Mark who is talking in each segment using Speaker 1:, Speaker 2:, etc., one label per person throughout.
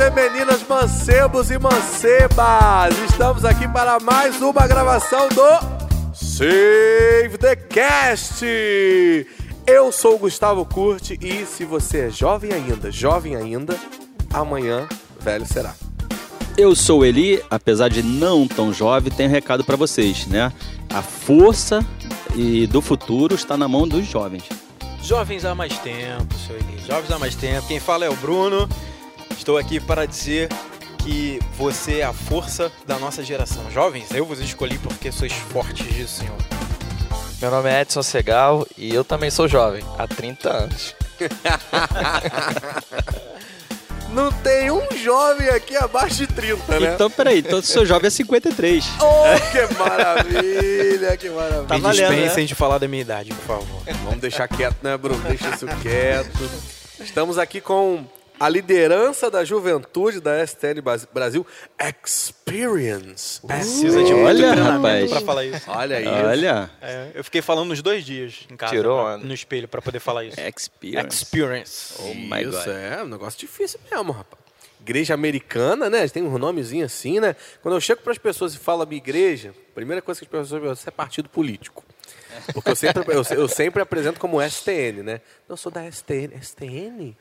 Speaker 1: e meninas, mancebos e mancebas! Estamos aqui para mais uma gravação do Save the Cast! Eu sou o Gustavo Curti e se você é jovem ainda, jovem ainda, amanhã velho será.
Speaker 2: Eu sou o Eli, apesar de não tão jovem, tenho um recado para vocês, né? A força e do futuro está na mão dos jovens.
Speaker 3: Jovens há mais tempo, seu Eli. Jovens há mais tempo. Quem fala é o Bruno. Estou aqui para dizer que você é a força da nossa geração. Jovens, eu vos escolhi porque sois fortes disso, Senhor.
Speaker 4: Meu nome é Edson Segal e eu também sou jovem, há 30 anos.
Speaker 1: Não tem um jovem aqui abaixo de 30, né?
Speaker 2: Então, peraí, então seu jovem é 53.
Speaker 1: Oh, que maravilha, que maravilha.
Speaker 2: Tá
Speaker 3: Me
Speaker 2: valendo,
Speaker 3: dispensem
Speaker 2: né?
Speaker 3: de falar da minha idade, por favor.
Speaker 1: Vamos deixar quieto, né, Bruno? Deixa isso quieto. Estamos aqui com a liderança da juventude da STN Brasil, Experience.
Speaker 3: Precisa de
Speaker 2: olha,
Speaker 3: treinamento para falar isso.
Speaker 1: Olha aí.
Speaker 2: Olha,
Speaker 3: É, eu fiquei falando nos dois dias em casa,
Speaker 4: Tirou
Speaker 3: pra- no espelho, para poder falar isso.
Speaker 2: experience.
Speaker 3: Experience.
Speaker 2: Oh my
Speaker 1: Isso,
Speaker 2: God.
Speaker 1: é um negócio difícil mesmo, rapaz. Igreja americana, né? Tem um nomezinho assim, né? Quando eu chego para as pessoas e falo minha igreja, a primeira coisa que as pessoas perguntam é partido político. Porque eu sempre, eu, eu sempre apresento como STN, né? Não, eu sou da STN. STN?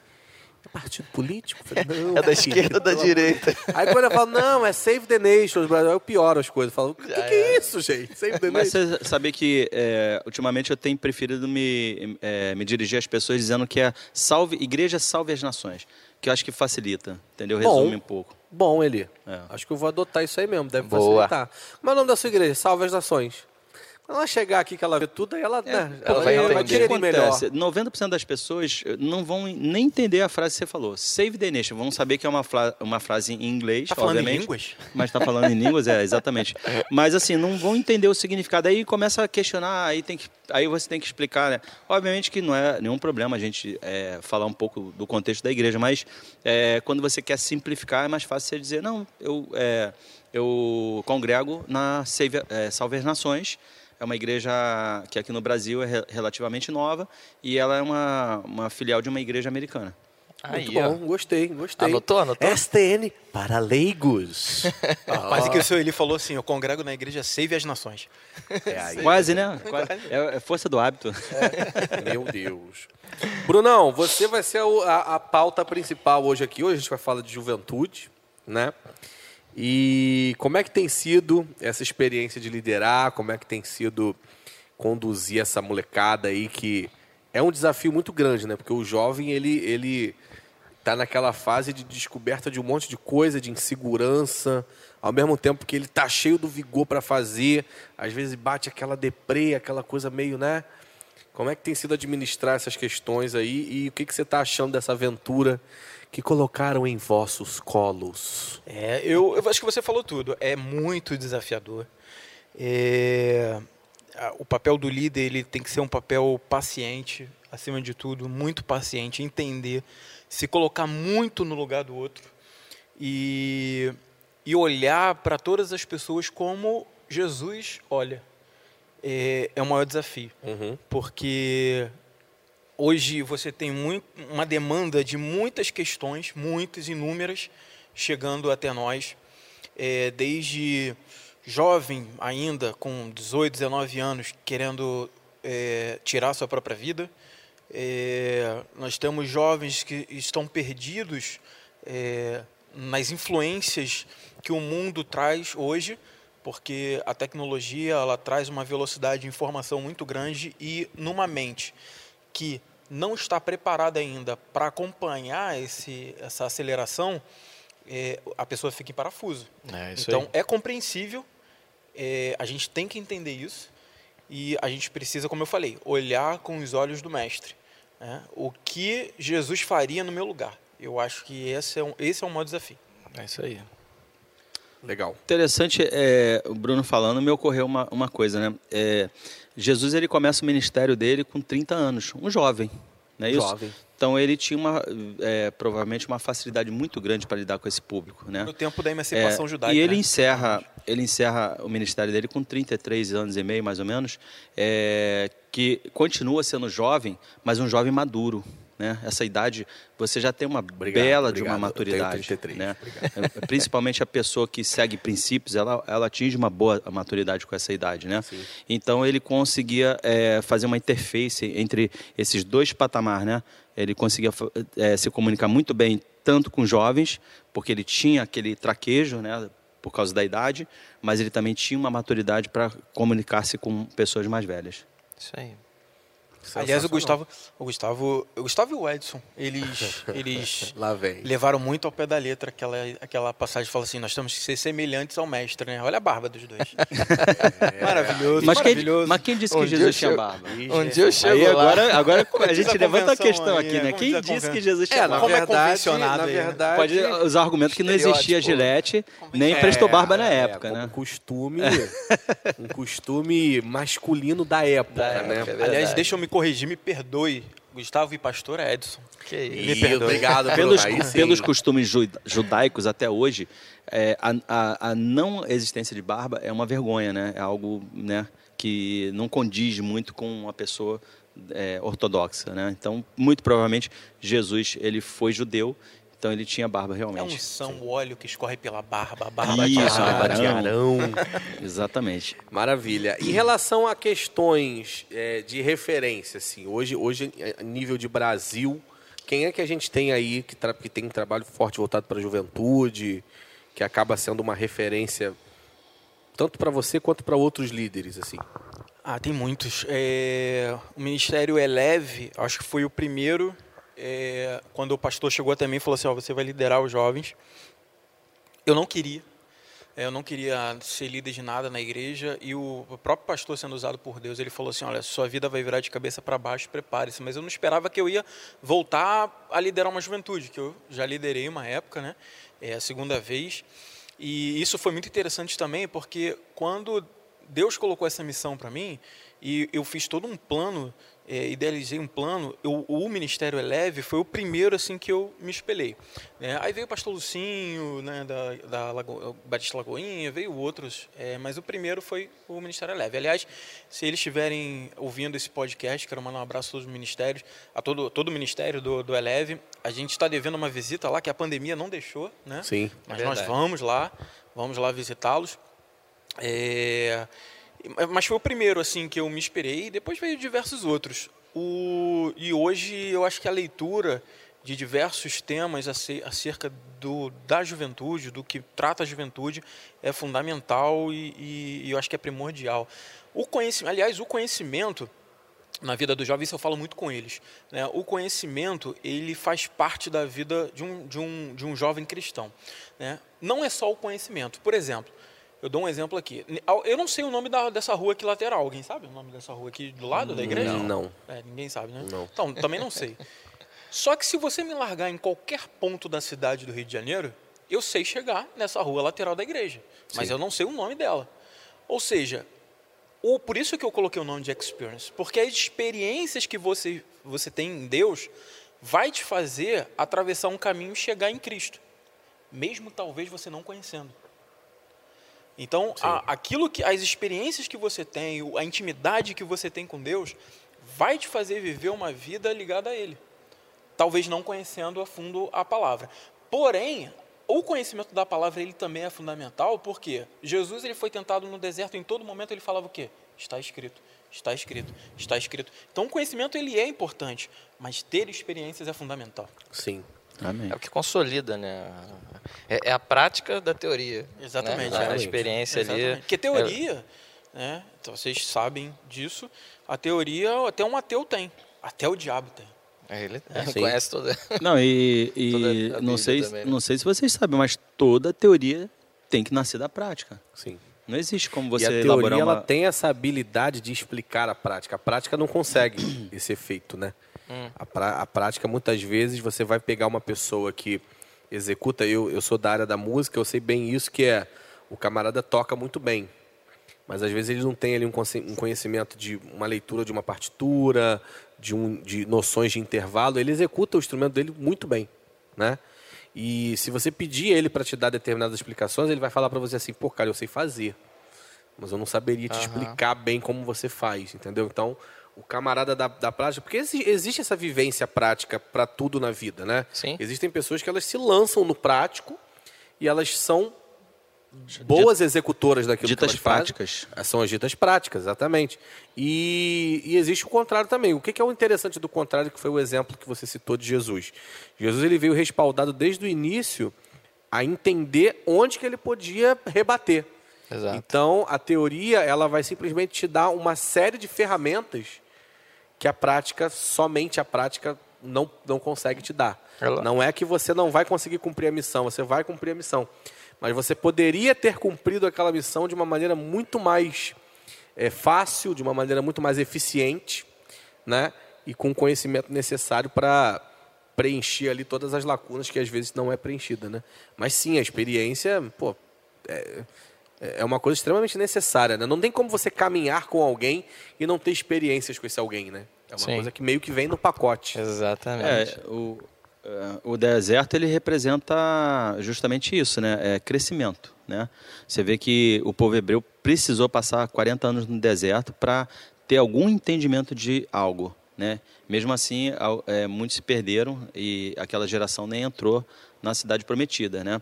Speaker 1: É partido político? Falei, não,
Speaker 4: É da esquerda ou da direita?
Speaker 1: Aí quando eu falo, não, é Save the Brasil, aí eu pioro as coisas. Eu falo, o que, que é isso, gente? Save the
Speaker 2: Mas
Speaker 1: Nations.
Speaker 2: você sabe que é, ultimamente eu tenho preferido me, é, me dirigir às pessoas dizendo que é salve, igreja salve as nações. Que eu acho que facilita, entendeu?
Speaker 1: Bom.
Speaker 2: Resume um pouco.
Speaker 1: Bom, Eli.
Speaker 2: É.
Speaker 1: Acho que eu vou adotar isso aí mesmo, deve
Speaker 4: Boa.
Speaker 1: facilitar. Como é o nome da sua igreja? Salve as Nações. Ela chegar aqui, que ela vê tudo, aí ela, né,
Speaker 2: Pô,
Speaker 1: ela,
Speaker 4: vai
Speaker 1: ela vai
Speaker 2: o que
Speaker 4: entender.
Speaker 1: digerir melhor.
Speaker 2: acontece? 90% das pessoas não vão nem entender a frase que você falou. Save the nation. Vão saber que é uma, fra- uma frase em inglês,
Speaker 3: Tá falando em línguas?
Speaker 2: Mas tá falando em línguas, é, exatamente. Mas assim, não vão entender o significado. Aí começa a questionar, aí, tem que, aí você tem que explicar, né? Obviamente que não é nenhum problema a gente é, falar um pouco do contexto da igreja, mas é, quando você quer simplificar, é mais fácil você dizer, não, eu, é, eu congrego na Save, é, Salve as Nações, é uma igreja que aqui no Brasil é re- relativamente nova e ela é uma, uma filial de uma igreja americana.
Speaker 1: Muito
Speaker 4: Aí,
Speaker 1: bom,
Speaker 4: ó.
Speaker 1: gostei, gostei.
Speaker 4: Anotou, anotou?
Speaker 1: STN para leigos.
Speaker 3: Mas é que o seu Eli falou assim, eu congrego na igreja Save as Nações.
Speaker 1: É aí.
Speaker 2: Quase, né? Quase. É, é força do hábito.
Speaker 1: Meu Deus. Brunão, você vai ser o- a, a pauta principal hoje aqui. Hoje a gente vai falar de juventude, né? E como é que tem sido essa experiência de liderar? Como é que tem sido conduzir essa molecada aí que é um desafio muito grande, né? Porque o jovem ele ele tá naquela fase de descoberta de um monte de coisa, de insegurança, ao mesmo tempo que ele tá cheio do vigor para fazer, às vezes bate aquela deprê, aquela coisa meio, né? Como é que tem sido administrar essas questões aí e o que, que você está achando dessa aventura que colocaram em vossos colos?
Speaker 3: É, eu, eu acho que você falou tudo. É muito desafiador. É, o papel do líder ele tem que ser um papel paciente, acima de tudo, muito paciente, entender, se colocar muito no lugar do outro e, e olhar para todas as pessoas como Jesus olha. É, é o maior desafio
Speaker 1: Uhum.
Speaker 3: porque hoje você tem muito, uma demanda de muitas questões, muitas, inúmeras, chegando até nós, É, desde jovem ainda, com 18, 19 anos, querendo é, tirar sua própria vida. É, nós temos jovens que estão perdidos nas influências que o mundo traz hoje, porque a tecnologia ela traz uma velocidade de informação muito grande e numa mente que não está preparada ainda para acompanhar esse, essa aceleração, é, a pessoa fica em parafuso.
Speaker 4: É
Speaker 3: então
Speaker 4: aí.
Speaker 3: é compreensível, é, a gente tem que entender isso e a gente precisa, como eu falei, olhar com os olhos do mestre. né? O que Jesus faria no meu lugar? Eu acho que esse é um, esse é um maior desafio.
Speaker 4: É isso aí.
Speaker 1: Legal.
Speaker 2: Interessante, é, o Bruno falando, me ocorreu uma, uma coisa, né? É, Jesus ele começa o ministério dele com 30 anos, um jovem, não é isso?
Speaker 1: Jovem.
Speaker 2: Então ele tinha uma, é, provavelmente uma facilidade muito grande para lidar com esse público, né?
Speaker 3: No tempo da emancipação
Speaker 2: É,
Speaker 3: judaica.
Speaker 2: E ele
Speaker 3: né?
Speaker 2: encerra, ele encerra o ministério dele com 33 anos e meio, mais ou menos, é, que continua sendo jovem, mas um jovem maduro, né? Essa idade, você já tem uma
Speaker 1: Obrigado,
Speaker 2: bela de
Speaker 1: obrigado.
Speaker 2: uma
Speaker 1: Eu tenho
Speaker 2: maturidade,
Speaker 1: 33,
Speaker 2: né? Principalmente a pessoa que segue princípios, ela, ela atinge uma boa maturidade com essa idade, né?
Speaker 1: Sim.
Speaker 2: Então ele conseguia é, fazer uma interface entre esses dois patamares, né? Ele conseguia é, se comunicar muito bem tanto com jovens, porque ele tinha aquele traquejo, né? Por causa da idade, mas ele também tinha uma maturidade para comunicar-se com pessoas mais velhas.
Speaker 4: Isso aí.
Speaker 3: Aliás, o. Gustavo, o Gustavo, o Gustavo e o Edson, eles, eles
Speaker 1: Lá vem.
Speaker 3: levaram muito ao pé da letra aquela, aquela passagem que fala assim, nós temos que ser semelhantes ao mestre, né? Olha a barba dos dois. Maravilhoso,
Speaker 2: Mas quem,
Speaker 3: maravilhoso.
Speaker 2: mas quem disse
Speaker 4: Um
Speaker 2: que Jesus tinha barba?
Speaker 4: Um dia eu chego
Speaker 2: Aí agora, agora a gente
Speaker 3: a
Speaker 2: levanta a questão
Speaker 3: aí,
Speaker 2: aqui,
Speaker 3: é,
Speaker 2: né?
Speaker 3: como
Speaker 2: Quem disse que. Jesus tinha
Speaker 1: É, na
Speaker 2: barba?
Speaker 3: Como é convencionado
Speaker 1: na
Speaker 3: aí, né?
Speaker 1: verdade,
Speaker 2: Pode usar o argumento que não existia gilete, nem presto barba na época,
Speaker 1: como
Speaker 2: né?
Speaker 1: costume, um costume masculino da época,
Speaker 4: Da
Speaker 1: né?
Speaker 4: época, é
Speaker 3: Aliás, deixa eu me corrigir, me perdoe, Gustavo e pastor Edson.
Speaker 4: Que isso.
Speaker 3: Me perdoe.
Speaker 1: obrigado.
Speaker 2: Pelos, pelos costumes ju- judaicos até hoje, é, a, a- a não existência de barba é uma vergonha, né? É algo né, que não condiz muito com uma pessoa é, ortodoxa, né? Então, muito provavelmente, Jesus ele foi judeu, então ele tinha barba
Speaker 3: É um
Speaker 2: realmente.
Speaker 3: são o óleo que escorre pela barba, a barba
Speaker 2: Isso,
Speaker 3: de Arão.
Speaker 2: de
Speaker 1: Arão.
Speaker 2: Exatamente.
Speaker 1: Maravilha. Em relação a questões é, de referência, assim, hoje, hoje, a nível de Brasil, quem é que a gente tem aí que, tra- que tem um trabalho forte voltado para a juventude, que acaba sendo uma referência tanto para você quanto para outros líderes, assim?
Speaker 3: Ah, tem muitos. É, o Ministério Eleve, acho que foi o primeiro, é, quando o pastor chegou até mim e falou assim, ó, você vai liderar os jovens. Eu não queria. É, Eu não queria ser líder de nada na igreja e o próprio pastor sendo usado por Deus, ele falou assim, olha, sua vida vai virar de cabeça para baixo, prepare-se. Mas eu não esperava que eu ia voltar a liderar uma juventude, que eu já liderei uma época, né? É a segunda vez. E isso foi muito interessante também, porque quando Deus colocou essa missão para mim e eu fiz todo um plano, é, idealizei um plano. Eu, o Ministério Eleve foi o primeiro assim que eu me espelhei. né? Aí veio o Pastor Lucinho, né, da, da Lago, Batista Lagoinha, veio outros, é, mas o primeiro foi o Ministério Eleve. Aliás, se eles estiverem ouvindo esse podcast, quero mandar um abraço a todos os ministérios, a todo, todo o ministério do, do Eleve. A gente está devendo uma visita lá que a pandemia não deixou, né?
Speaker 1: Sim.
Speaker 3: Mas
Speaker 4: É
Speaker 3: nós vamos lá, vamos lá visitá-los. É, mas foi o primeiro assim que eu me inspirei e depois veio diversos outros. O, e hoje eu acho que a leitura de diversos temas ace- acerca do, da juventude, do que trata a juventude, é fundamental e, e- e eu acho que é primordial. O conhecimento, aliás, o conhecimento na vida dos jovens, eu falo muito com eles. Né? O conhecimento, ele faz parte da vida de um, de um, de um jovem cristão. Né? Não é só o conhecimento. Por exemplo, eu dou um exemplo aqui. Eu não sei o nome da, dessa rua aqui lateral. Alguém sabe o nome dessa rua aqui do lado da igreja?
Speaker 1: Não.
Speaker 3: É, ninguém sabe, né?
Speaker 1: Não.
Speaker 3: Então, também não sei. Só que se você me largar em qualquer ponto da cidade do Rio de Janeiro, eu sei chegar nessa rua lateral da igreja. Mas
Speaker 1: Sim.
Speaker 3: eu não sei o nome dela. Ou seja, o, por isso que eu coloquei o nome de experience, porque as experiências que você, você tem em Deus vai te fazer atravessar um caminho e chegar em Cristo, mesmo talvez você não conhecendo. Então, a- aquilo que as experiências que você tem, a intimidade que você tem com Deus, vai te fazer viver uma vida ligada a Ele. Talvez não conhecendo a fundo a palavra. Porém, o conhecimento da palavra ele também é fundamental, porque Jesus ele foi tentado no deserto em todo momento ele falava o quê? Está escrito, está escrito, está escrito. Então o conhecimento ele é importante, mas ter experiências é fundamental.
Speaker 1: Sim.
Speaker 2: Amém.
Speaker 4: É o que consolida, né? É, é a prática da teoria.
Speaker 3: Exatamente,
Speaker 4: Né? A
Speaker 1: exatamente.
Speaker 4: experiência
Speaker 3: Exatamente.
Speaker 4: ali.
Speaker 3: Porque teoria, né? Então vocês sabem disso. A teoria até um ateu tem, até o diabo tem.
Speaker 4: É, ele
Speaker 1: Sim.
Speaker 4: conhece toda.
Speaker 2: Não, e, e
Speaker 4: Toda a
Speaker 2: não, sei,
Speaker 4: também, né?
Speaker 2: não sei se vocês sabem, mas toda teoria tem que nascer da prática.
Speaker 1: Sim.
Speaker 2: Não existe como
Speaker 1: e
Speaker 2: você
Speaker 1: a
Speaker 2: elaborar
Speaker 1: teoria
Speaker 2: uma...
Speaker 1: ela tem essa habilidade de explicar a prática. A prática não consegue esse efeito, né? A, pra- a prática, muitas vezes, você vai pegar uma pessoa que executa. Eu, eu sou da área da música, eu sei bem isso, que é o camarada toca muito bem. Mas às vezes ele não tem ali um um conhecimento de uma leitura de uma partitura, de, um, de noções de intervalo. Ele executa o instrumento dele muito bem, né? E se você pedir ele para te dar determinadas explicações, ele vai falar para você assim, pô, cara, eu sei fazer mas eu não saberia te
Speaker 4: Aham.
Speaker 1: explicar bem como você faz, entendeu? Então, o camarada da, da prática, porque exi- existe essa vivência prática para tudo na vida, né?
Speaker 4: Sim.
Speaker 1: Existem pessoas que elas se lançam no prático e elas são boas executoras daquilo
Speaker 2: Ditas
Speaker 1: que elas fazem.
Speaker 2: práticas.
Speaker 1: Ah, São as ditas práticas, exatamente. E, e existe o contrário também. O que, que é o interessante do contrário, que foi o exemplo que você citou de Jesus? Jesus ele veio respaldado desde o início a entender onde que ele podia rebater.
Speaker 4: Exato.
Speaker 1: Então, a teoria ela vai simplesmente te dar uma série de ferramentas que a prática, somente a prática, não, não consegue te dar.
Speaker 4: Ela-
Speaker 1: Não é que você não vai conseguir cumprir a missão, você vai cumprir a missão. Mas você poderia ter cumprido aquela missão de uma maneira muito mais é, fácil, de uma maneira muito mais eficiente, né? E com o conhecimento necessário para preencher ali todas as lacunas que às vezes não é preenchida, né? Mas sim, a experiência, pô, é, é uma coisa extremamente necessária, né? Não tem como você caminhar com alguém e não ter experiências com esse alguém, né? É uma
Speaker 4: Sim.
Speaker 1: coisa que meio que vem no pacote.
Speaker 4: Exatamente.
Speaker 2: É, o, o deserto ele representa justamente isso, né? É crescimento, né? Você vê que o povo hebreu precisou passar 40 anos no deserto para ter algum entendimento de algo, né? Mesmo assim, é, muitos se perderam e aquela geração nem entrou na cidade prometida, né?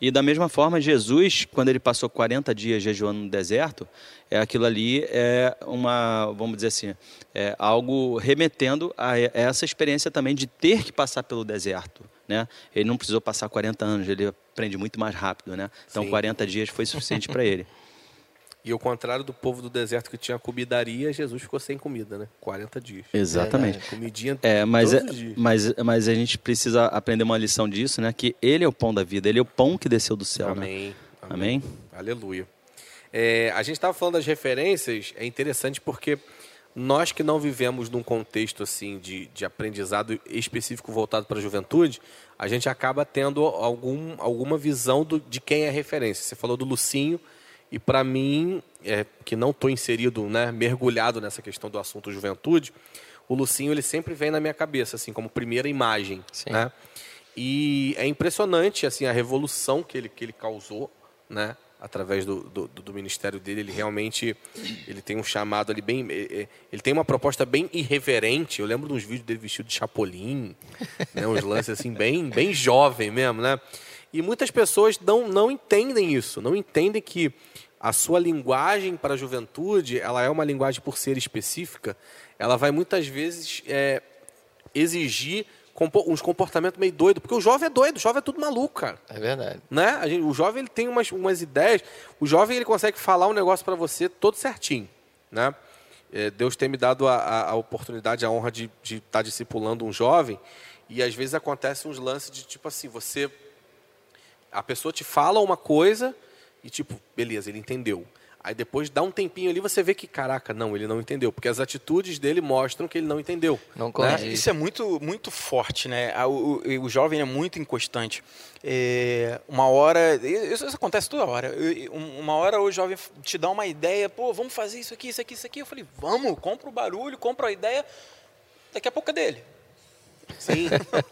Speaker 2: E da mesma forma, Jesus, quando ele passou 40 dias jejuando no deserto, é aquilo ali é uma, vamos dizer assim, é algo remetendo a essa experiência também de ter que passar pelo deserto, né? Ele não precisou passar 40 anos, ele aprende muito mais rápido, né? Então
Speaker 1: Sim.
Speaker 2: 40 dias foi suficiente para ele.
Speaker 1: E ao contrário do povo do deserto que tinha comidaria, Jesus ficou sem comida, né? 40 dias.
Speaker 2: Exatamente.
Speaker 1: Comidinha
Speaker 2: É, mas, é, mas, mas a gente precisa aprender uma lição disso, né? Que ele é o pão da vida, ele é o pão que desceu do céu, né?
Speaker 1: Amém.
Speaker 2: Amém?
Speaker 1: Aleluia. É, a gente estava falando das referências, é interessante porque nós que não vivemos num contexto assim de, de aprendizado específico voltado para a juventude, a gente acaba tendo algum, alguma visão do, de quem é referência. Você falou do Lucinho, e para mim, é, que não estou inserido, né, mergulhado nessa questão do assunto juventude, o Lucinho ele sempre vem na minha cabeça, assim, como primeira imagem.
Speaker 4: Sim.
Speaker 1: Né? E é impressionante assim a revolução que ele, que ele causou, né? Através do, do, do ministério dele, ele realmente ele tem um chamado ali bem, ele tem uma proposta bem irreverente. Eu lembro de uns vídeos dele vestido de chapolim, né? Uns lances assim bem, bem jovem mesmo, né? E muitas pessoas não, não entendem isso, não entendem que a sua linguagem para a juventude, ela é uma linguagem por ser específica, ela vai muitas vezes eh, exigir uns comportamentos meio doidos, porque o jovem é doido, o jovem é tudo maluco, cara.
Speaker 4: É verdade.
Speaker 1: Né? A gente- o jovem ele tem umas, umas ideias, o jovem ele consegue falar um negócio para você todo certinho, né? É, Deus tem me dado a, a- a oportunidade, a honra de estar discipulando um jovem, e às vezes acontece uns lances de tipo assim, você a pessoa te fala uma coisa e tipo, beleza, ele entendeu. Aí depois dá um tempinho ali, você vê que, caraca, não, ele não entendeu. Porque as atitudes dele mostram que ele não entendeu.
Speaker 4: Não
Speaker 1: né?
Speaker 3: Isso é muito, muito forte, né? O, o- o jovem é muito inconstante. É, uma hora, isso, isso acontece toda hora. Um- Uma hora o jovem te dá uma ideia, pô, vamos fazer isso aqui, isso aqui, isso aqui. Eu falei, vamos, compra o barulho, compra a ideia. Daqui a pouco é dele.
Speaker 1: Sim.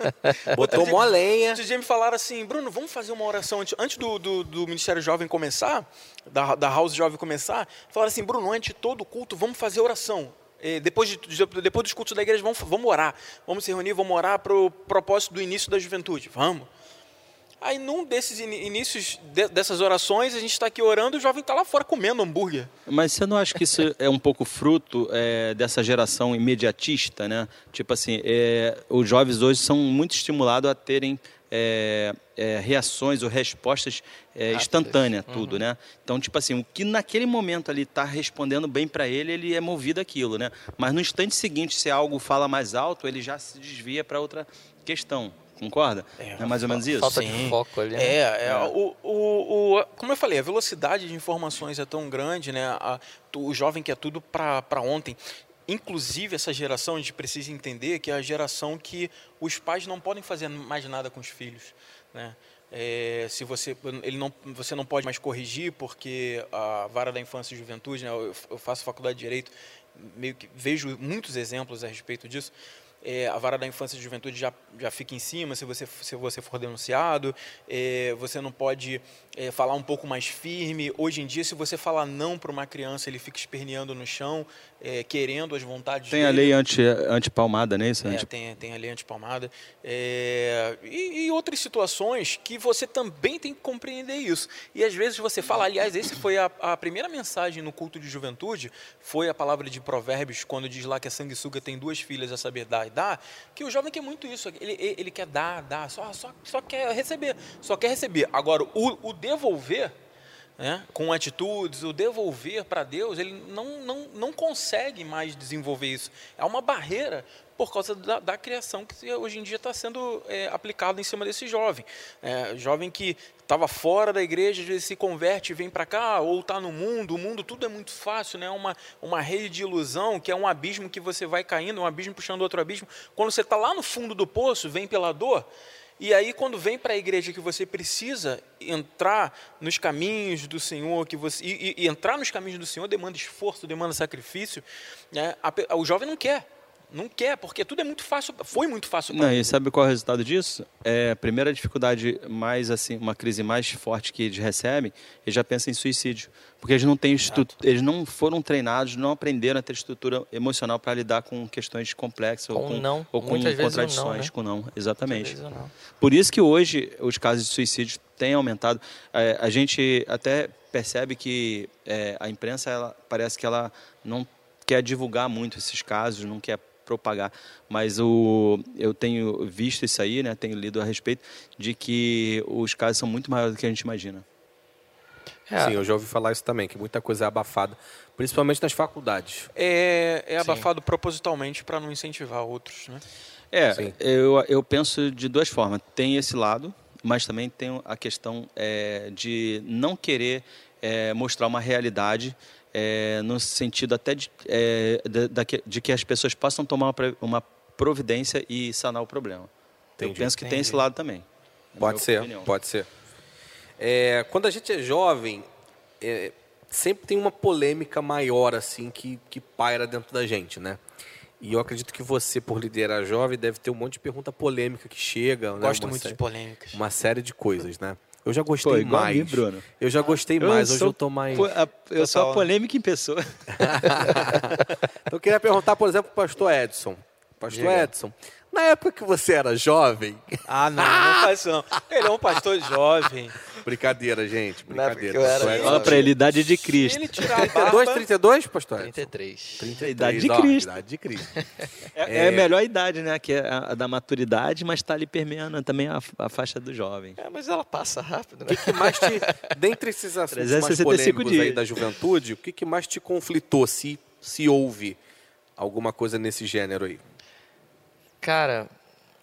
Speaker 1: Botou mó lenha.
Speaker 3: Outro dia me falaram assim, Bruno, vamos fazer uma oração antes, antes do, do, do Ministério Jovem começar, da, da House Jovem começar. Falaram assim, Bruno, antes de todo culto, vamos fazer oração. Eh, Depois, de, de- depois dos cultos da igreja, vamos, vamos orar. Vamos se reunir, vamos orar para o propósito do início da juventude. Vamos. Aí, num desses ini- inícios de- dessas orações, a gente está aqui orando e o jovem está lá fora comendo hambúrguer.
Speaker 2: Mas você não acha que isso é um pouco fruto é, dessa geração imediatista, né? Tipo assim, é, os jovens hoje são muito estimulados a terem é, é, reações ou respostas é, instantâneas, tudo, né? Então, tipo assim, o que naquele momento ali está respondendo bem para ele, ele é movido aquilo, né? Mas no instante seguinte, se algo fala mais alto, ele já se desvia para outra questão. Concorda?
Speaker 3: É,
Speaker 2: é mais ou menos isso?
Speaker 4: Falta
Speaker 3: Sim.
Speaker 4: de foco ali. né?
Speaker 3: É, é, O, o, o- como eu falei, a velocidade de informações é tão grande, né? A- tu- o jovem quer tudo para ontem. Inclusive, essa geração, a gente precisa entender que é a geração que os pais não podem fazer mais nada com os filhos, né? É, se você, ele não, você não pode mais corrigir porque a vara da infância e juventude, né? eu, eu faço faculdade de direito, meio que vejo muitos exemplos a respeito disso. É, a vara da infância e juventude já, já fica em cima se você, se você for denunciado, é, você não pode é, falar um pouco mais firme. Hoje em dia, se você falar não para uma criança, ele fica esperneando no chão, é, querendo as vontades
Speaker 2: Tem
Speaker 3: dele.
Speaker 2: a lei anti, anti-palmada, né? Isso?
Speaker 3: É,
Speaker 2: Anti-
Speaker 3: tem, tem a lei antipalmada. É, e, e outras situações que você também tem que compreender isso. E às vezes você fala, aliás, esse foi a, a primeira mensagem no culto de juventude, foi a palavra de Provérbios, quando diz lá que a sanguessuga tem duas filhas a saber dar dar, que o jovem quer muito isso. Ele, ele quer dar, dar, só, só, só quer receber. Só quer receber. Agora, o, o devolver né, com atitudes, o devolver para Deus, ele não, não, não consegue mais desenvolver isso. É uma barreira por causa da, da criação que hoje em dia está sendo é, aplicado em cima desse jovem. É, jovem que estava fora da igreja, às vezes se converte e vem para cá, ou está no mundo, o mundo tudo é muito fácil, né? uma, uma rede de ilusão, que é um abismo que você vai caindo, um abismo puxando outro abismo. Quando você está lá no fundo do poço, vem pela dor, e aí, quando vem para a igreja que você precisa entrar nos caminhos do Senhor, que você e, e- entrar nos caminhos do Senhor demanda esforço, demanda sacrifício, né? O jovem não quer, não quer, porque tudo é muito fácil, foi muito fácil para
Speaker 2: Não,
Speaker 3: ele.
Speaker 2: e sabe qual é o resultado disso? É, a primeira dificuldade mais assim, uma crise mais forte que eles recebem, eles já pensam em suicídio, porque eles não têm estu- eles não foram treinados, não aprenderam a ter estrutura emocional para lidar com questões complexas ou
Speaker 4: Com
Speaker 2: com,
Speaker 4: não.
Speaker 2: ou com
Speaker 4: o não,
Speaker 2: contradições
Speaker 4: né?
Speaker 2: com não, exatamente.
Speaker 4: Não.
Speaker 2: Por isso que hoje os casos de suicídio têm aumentado. É, a gente até percebe que é, a imprensa ela, parece que ela não quer divulgar muito esses casos, não quer propagar. Mas o, eu tenho visto isso aí, né, tenho lido a respeito, de que os casos são muito maiores do que a gente imagina.
Speaker 4: É,
Speaker 1: Sim, eu já ouvi falar isso também, que muita coisa é abafada, principalmente nas faculdades.
Speaker 3: É, é
Speaker 4: Sim.
Speaker 3: abafado propositalmente para não incentivar outros, né?
Speaker 2: É,
Speaker 1: Sim.
Speaker 2: eu, eu penso de duas formas. Tem esse lado, mas também tem a questão é, de não querer é, mostrar uma realidade é, no sentido até de, é, que- de que as pessoas possam tomar uma, providência e sanar o problema. Eu
Speaker 1: Entendi.
Speaker 2: penso que tem esse lado também.
Speaker 1: Pode ser,
Speaker 2: opinião.
Speaker 1: pode ser. É, quando a gente é jovem, é, sempre tem uma polêmica maior assim que, que paira dentro da gente, né? E eu acredito que você, por liderar jovem, deve ter um monte de pergunta polêmica que chega, né?
Speaker 3: Gosto
Speaker 1: uma
Speaker 3: muito
Speaker 1: sé-
Speaker 3: de polêmicas.
Speaker 1: Uma série de coisas, né? Eu já gostei
Speaker 2: Pô, igual
Speaker 1: mais.
Speaker 2: mim, Bruno.
Speaker 1: Eu já gostei mais, hoje
Speaker 2: sou
Speaker 1: eu tô mais.
Speaker 2: a- eu sou a polêmica em pessoa.
Speaker 1: então, eu queria perguntar, por exemplo, pro pastor Edson. Pastor
Speaker 3: Diga.
Speaker 1: Edson, na época que você era jovem.
Speaker 3: Ah, não, não faz isso não. Ele é um pastor jovem.
Speaker 1: Brincadeira, gente.
Speaker 4: Época
Speaker 1: Brincadeira.
Speaker 4: eu era
Speaker 1: Pastor Edson.
Speaker 2: Fala pra ele, idade de Cristo.
Speaker 3: Ele tirar a
Speaker 1: 32,
Speaker 3: barba...
Speaker 1: 32, pastor Edson?
Speaker 4: 33.
Speaker 1: 33,
Speaker 2: Idade de
Speaker 1: ó,
Speaker 2: Cristo.
Speaker 1: Idade de Cristo.
Speaker 2: É, é a melhor idade, né? Que é a, da maturidade, mas está ali permeando também a, a faixa do jovem.
Speaker 4: É, mas ela passa rápido, né?
Speaker 1: O que, que mais te. Dentre esses assuntos mais
Speaker 2: 365
Speaker 1: polêmicos aí
Speaker 2: dias.
Speaker 1: da juventude, o que, que mais te conflitou, se, se houve alguma coisa nesse gênero aí?
Speaker 4: Cara,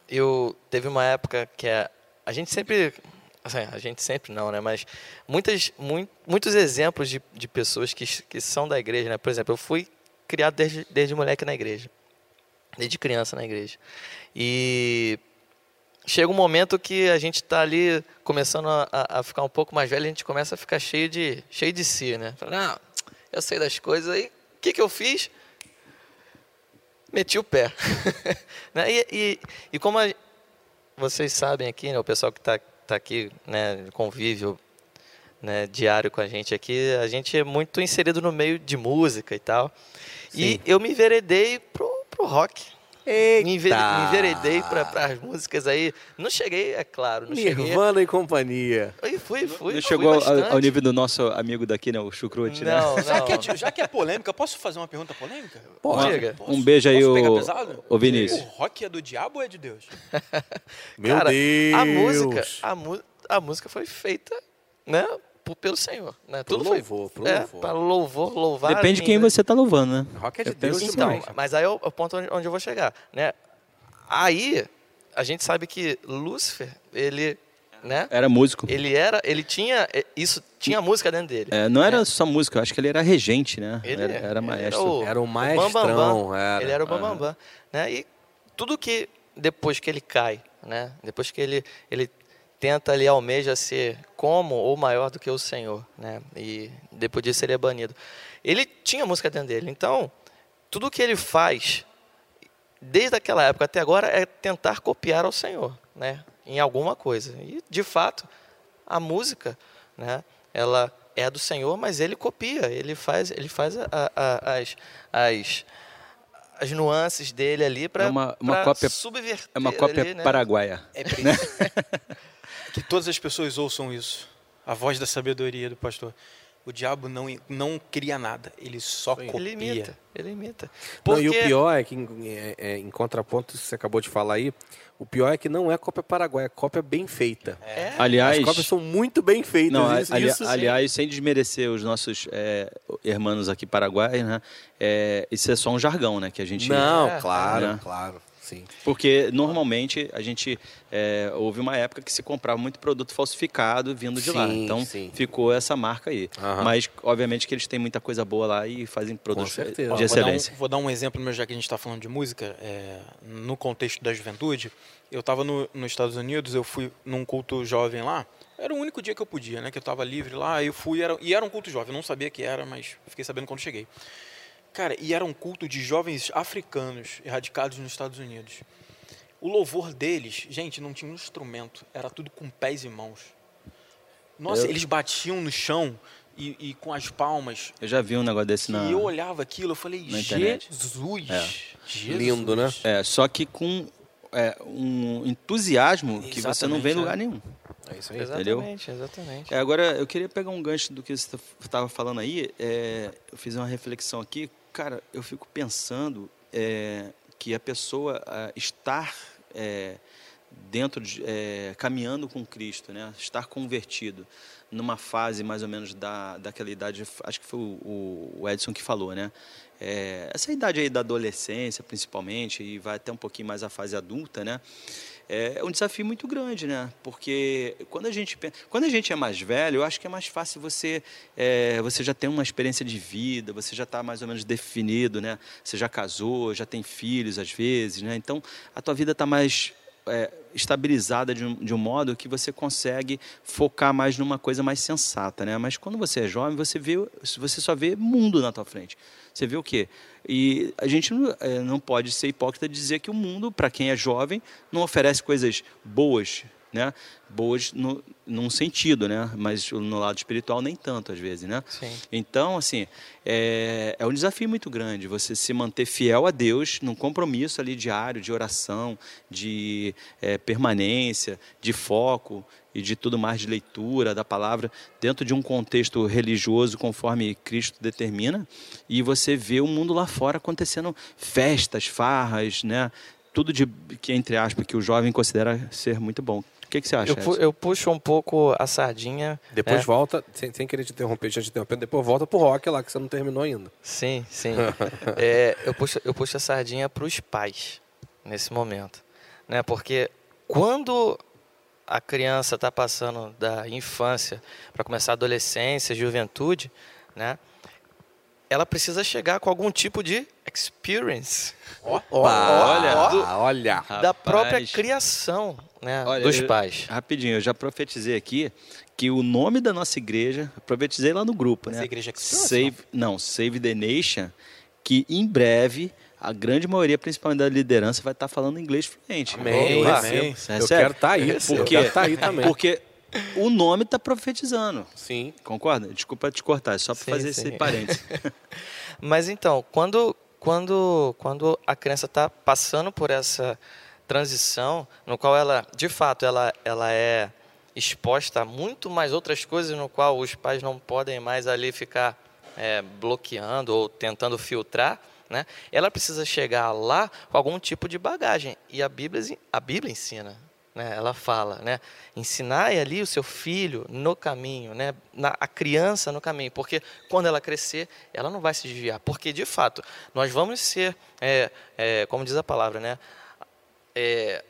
Speaker 4: eu teve uma época que a, a gente sempre, assim, a gente sempre não, né? Mas muitas, mui- muitos exemplos de, de pessoas que, que são da igreja, né? Por exemplo, eu fui criado desde, desde moleque na igreja, desde criança na igreja. E chega um momento que a gente está ali começando a, a- ficar um pouco mais velho, a gente começa a ficar cheio de, cheio de si, né? Fala, eu sei das coisas aí, o que, que eu fiz? Meti o pé. Né? e, e, e como a- vocês sabem aqui, né, o pessoal que está tá aqui, né, convívio né, diário com a gente aqui, a gente é muito inserido no meio de música e tal. E eu me enveredei pro, pro rock. Me, enve- me enveredei para as músicas aí. Não cheguei, é claro, não cheguei.
Speaker 1: Nirvana e companhia.
Speaker 4: E fui, fui.
Speaker 2: Não
Speaker 4: fui
Speaker 2: chegou ao, ao nível do nosso amigo daqui, né? O Chucrute, né?
Speaker 4: Não,
Speaker 3: Já que, é, já que é polêmica, posso fazer uma pergunta polêmica?
Speaker 4: Pode.
Speaker 3: Posso?
Speaker 2: Um beijo aí,
Speaker 3: Posso pegar
Speaker 2: o,
Speaker 3: pesado?
Speaker 2: o Vinícius.
Speaker 3: O rock é do diabo ou é de Deus?
Speaker 1: Meu
Speaker 4: Cara,
Speaker 1: Deus!
Speaker 4: A música, a, a música foi feita, né, pelo Senhor, né?
Speaker 1: Pro
Speaker 4: Tudo foi
Speaker 1: louvor, pro
Speaker 4: é,
Speaker 1: louvor.
Speaker 4: para louvor, louvar.
Speaker 2: Depende de quem você tá louvando, né?
Speaker 1: Rock é de
Speaker 2: Eu
Speaker 1: Deus
Speaker 4: Então,
Speaker 1: demais.
Speaker 4: mas aí é o, é o ponto onde, onde eu vou chegar, né? Aí a gente sabe que Lúcifer, ele, né?
Speaker 2: Era músico.
Speaker 4: Ele era, ele tinha é, isso, tinha música dentro dele.
Speaker 2: É, não era só músico, eu acho que ele era regente, né?
Speaker 4: Ele
Speaker 2: era, era maestro.
Speaker 1: Era o
Speaker 4: Bambambam.
Speaker 1: maestrão, era.
Speaker 4: Ele era o Bambambam. Né? E tudo que, depois que ele cai, né? depois que ele, ele tenta ali, almeja ser como ou maior do que o Senhor, né? e depois disso ele é banido. Ele tinha música dentro dele, então, tudo que ele faz desde aquela época até agora é tentar copiar ao Senhor, né? Em alguma coisa. E de fato, a música, né? Ela é do Senhor, mas ele copia, ele faz, ele faz a, a, as, as as nuances dele ali para
Speaker 2: É uma- uma cópia-
Speaker 4: subverter
Speaker 2: É uma cópia
Speaker 4: ali, né?
Speaker 2: paraguaia.
Speaker 3: É que todas as pessoas ouçam isso. A voz da sabedoria do pastor. O diabo não, não cria nada, ele só copia.
Speaker 4: Ele imita, ele imita.
Speaker 1: Não,
Speaker 4: Porque
Speaker 1: e o pior é que, em, é- é, em contraponto, você acabou de falar aí, o pior é que não é cópia paraguaia, é cópia bem feita.
Speaker 4: é,
Speaker 2: Aliás,
Speaker 1: As cópias são muito bem feitas.
Speaker 2: Não,
Speaker 1: isso,
Speaker 2: ali-
Speaker 1: isso-
Speaker 2: aliás, sem desmerecer os nossos é, irmãos aqui paraguaios, né? É, isso é só um jargão, né? Que a gente.
Speaker 1: Não,
Speaker 4: É,
Speaker 1: claro,
Speaker 2: né?
Speaker 1: claro. Sim.
Speaker 2: Porque normalmente a gente é, houve uma época que se comprava muito produto falsificado vindo de lá.
Speaker 1: Sim,
Speaker 2: Então
Speaker 1: sim.
Speaker 2: ficou essa marca aí.
Speaker 1: Aham.
Speaker 2: Mas obviamente que eles têm muita coisa boa lá e fazem produtos.
Speaker 3: Ó,
Speaker 2: de
Speaker 3: vou, dar um,
Speaker 2: excelência.
Speaker 3: vou dar um exemplo, meu, já que a gente está falando de música, é, no contexto da juventude. Eu estava no, nos Estados Unidos, eu fui num culto jovem lá. Era o único dia que eu podia, né? Que eu estava livre lá. Eu fui, era, e era um culto jovem. Eu não sabia que era, mas fiquei sabendo quando cheguei. Cara, e era um culto de jovens africanos erradicados nos Estados Unidos. O louvor deles, gente, não tinha um instrumento. Era tudo com pés e mãos. Nossa,
Speaker 2: Eu-
Speaker 3: eles batiam no chão e, e com as palmas.
Speaker 2: Eu já vi um negócio desse na.
Speaker 3: E eu olhava aquilo, eu falei. Jesus,
Speaker 2: É.
Speaker 3: Jesus.
Speaker 1: Lindo, né?
Speaker 2: É, só que com é, um entusiasmo que você não vê em
Speaker 3: Exatamente,
Speaker 2: lugar
Speaker 3: é.
Speaker 2: nenhum.
Speaker 1: É isso aí.
Speaker 4: exatamente, exatamente.
Speaker 2: É, agora, eu queria pegar um gancho do que você estava falando aí. é, eu fiz uma reflexão aqui. Cara, eu fico pensando é, que a pessoa ah, estar é, dentro de, é, caminhando com Cristo, né? estar convertido numa fase mais ou menos da, daquela idade, acho que foi o, o Edson que falou, né? É, essa idade aí da adolescência, principalmente, e vai até um pouquinho mais a fase adulta, né? É um desafio muito grande, né? Porque quando a gente, pen- quando a gente é mais velho, eu acho que é mais fácil você, é, você já tem uma experiência de vida, você já está mais ou menos definido, né? Você já casou, já tem filhos às vezes, né? Então a tua vida está mais é, estabilizada de um, de um modo que você consegue focar mais numa coisa mais sensata, né? Mas quando você é jovem, você vê, você só vê mundo na tua frente. Você vê o quê? E a gente não, é, não pode ser hipócrita de dizer que o mundo, para quem é jovem, não oferece coisas boas, né? Boas no, num sentido, né? Mas no lado espiritual nem tanto às vezes, né?
Speaker 4: Sim.
Speaker 2: Então, assim, é, é um desafio muito grande você se manter fiel a Deus num compromisso ali diário de oração, de é, permanência, de foco e de tudo mais de leitura da palavra dentro de um contexto religioso conforme Cristo determina e você vê o mundo lá fora acontecendo festas, farras, né? Tudo de que entre aspas que o jovem considera ser muito bom. O que, que você acha?
Speaker 4: Eu, pu- eu puxo um pouco a sardinha.
Speaker 1: Depois
Speaker 4: É.
Speaker 1: volta, sem, sem querer te interromper, já te interrompendo, depois volta pro rock lá, que você não terminou ainda.
Speaker 4: Sim, sim. É, eu, puxo, eu puxo a sardinha para os pais nesse momento. Né? Porque quando a criança está passando da infância para começar a adolescência, juventude, né? Ela precisa chegar com algum tipo de experience
Speaker 1: olha,
Speaker 4: do-
Speaker 1: olha.
Speaker 4: da própria
Speaker 2: Rapaz.
Speaker 4: criação né,
Speaker 2: Olha,
Speaker 4: dos
Speaker 2: eu-
Speaker 4: pais.
Speaker 2: Rapidinho, eu já profetizei aqui que o nome da nossa igreja, profetizei lá no grupo,
Speaker 3: Essa
Speaker 2: né?
Speaker 3: igreja que
Speaker 2: Save, não, Save the Nation, que em breve a grande maioria, principalmente da liderança, vai estar falando inglês fluente.
Speaker 1: Amém, eu
Speaker 4: Opa.
Speaker 1: recebo.
Speaker 3: Amém.
Speaker 2: É
Speaker 1: Eu quero estar aí.
Speaker 4: Recebo.
Speaker 1: Eu
Speaker 2: Porque,
Speaker 1: quero estar aí também.
Speaker 2: porque o nome está profetizando.
Speaker 1: Sim.
Speaker 2: Concorda? Desculpa te cortar, só para fazer
Speaker 4: sim.
Speaker 2: esse parênteses.
Speaker 4: Mas então, quando, quando, quando a criança está passando por essa transição, no qual ela, de fato, ela, ela é exposta a muito mais outras coisas, no qual os pais não podem mais ali ficar é, bloqueando ou tentando filtrar, né? ela precisa chegar lá com algum tipo de bagagem. E a Bíblia, a Bíblia ensina, né? ela fala, né? ensinai ali o seu filho no caminho, né? Na, a criança no caminho, porque quando ela crescer, ela não vai se desviar, porque de fato nós vamos ser, é, é, como diz a palavra, né? É,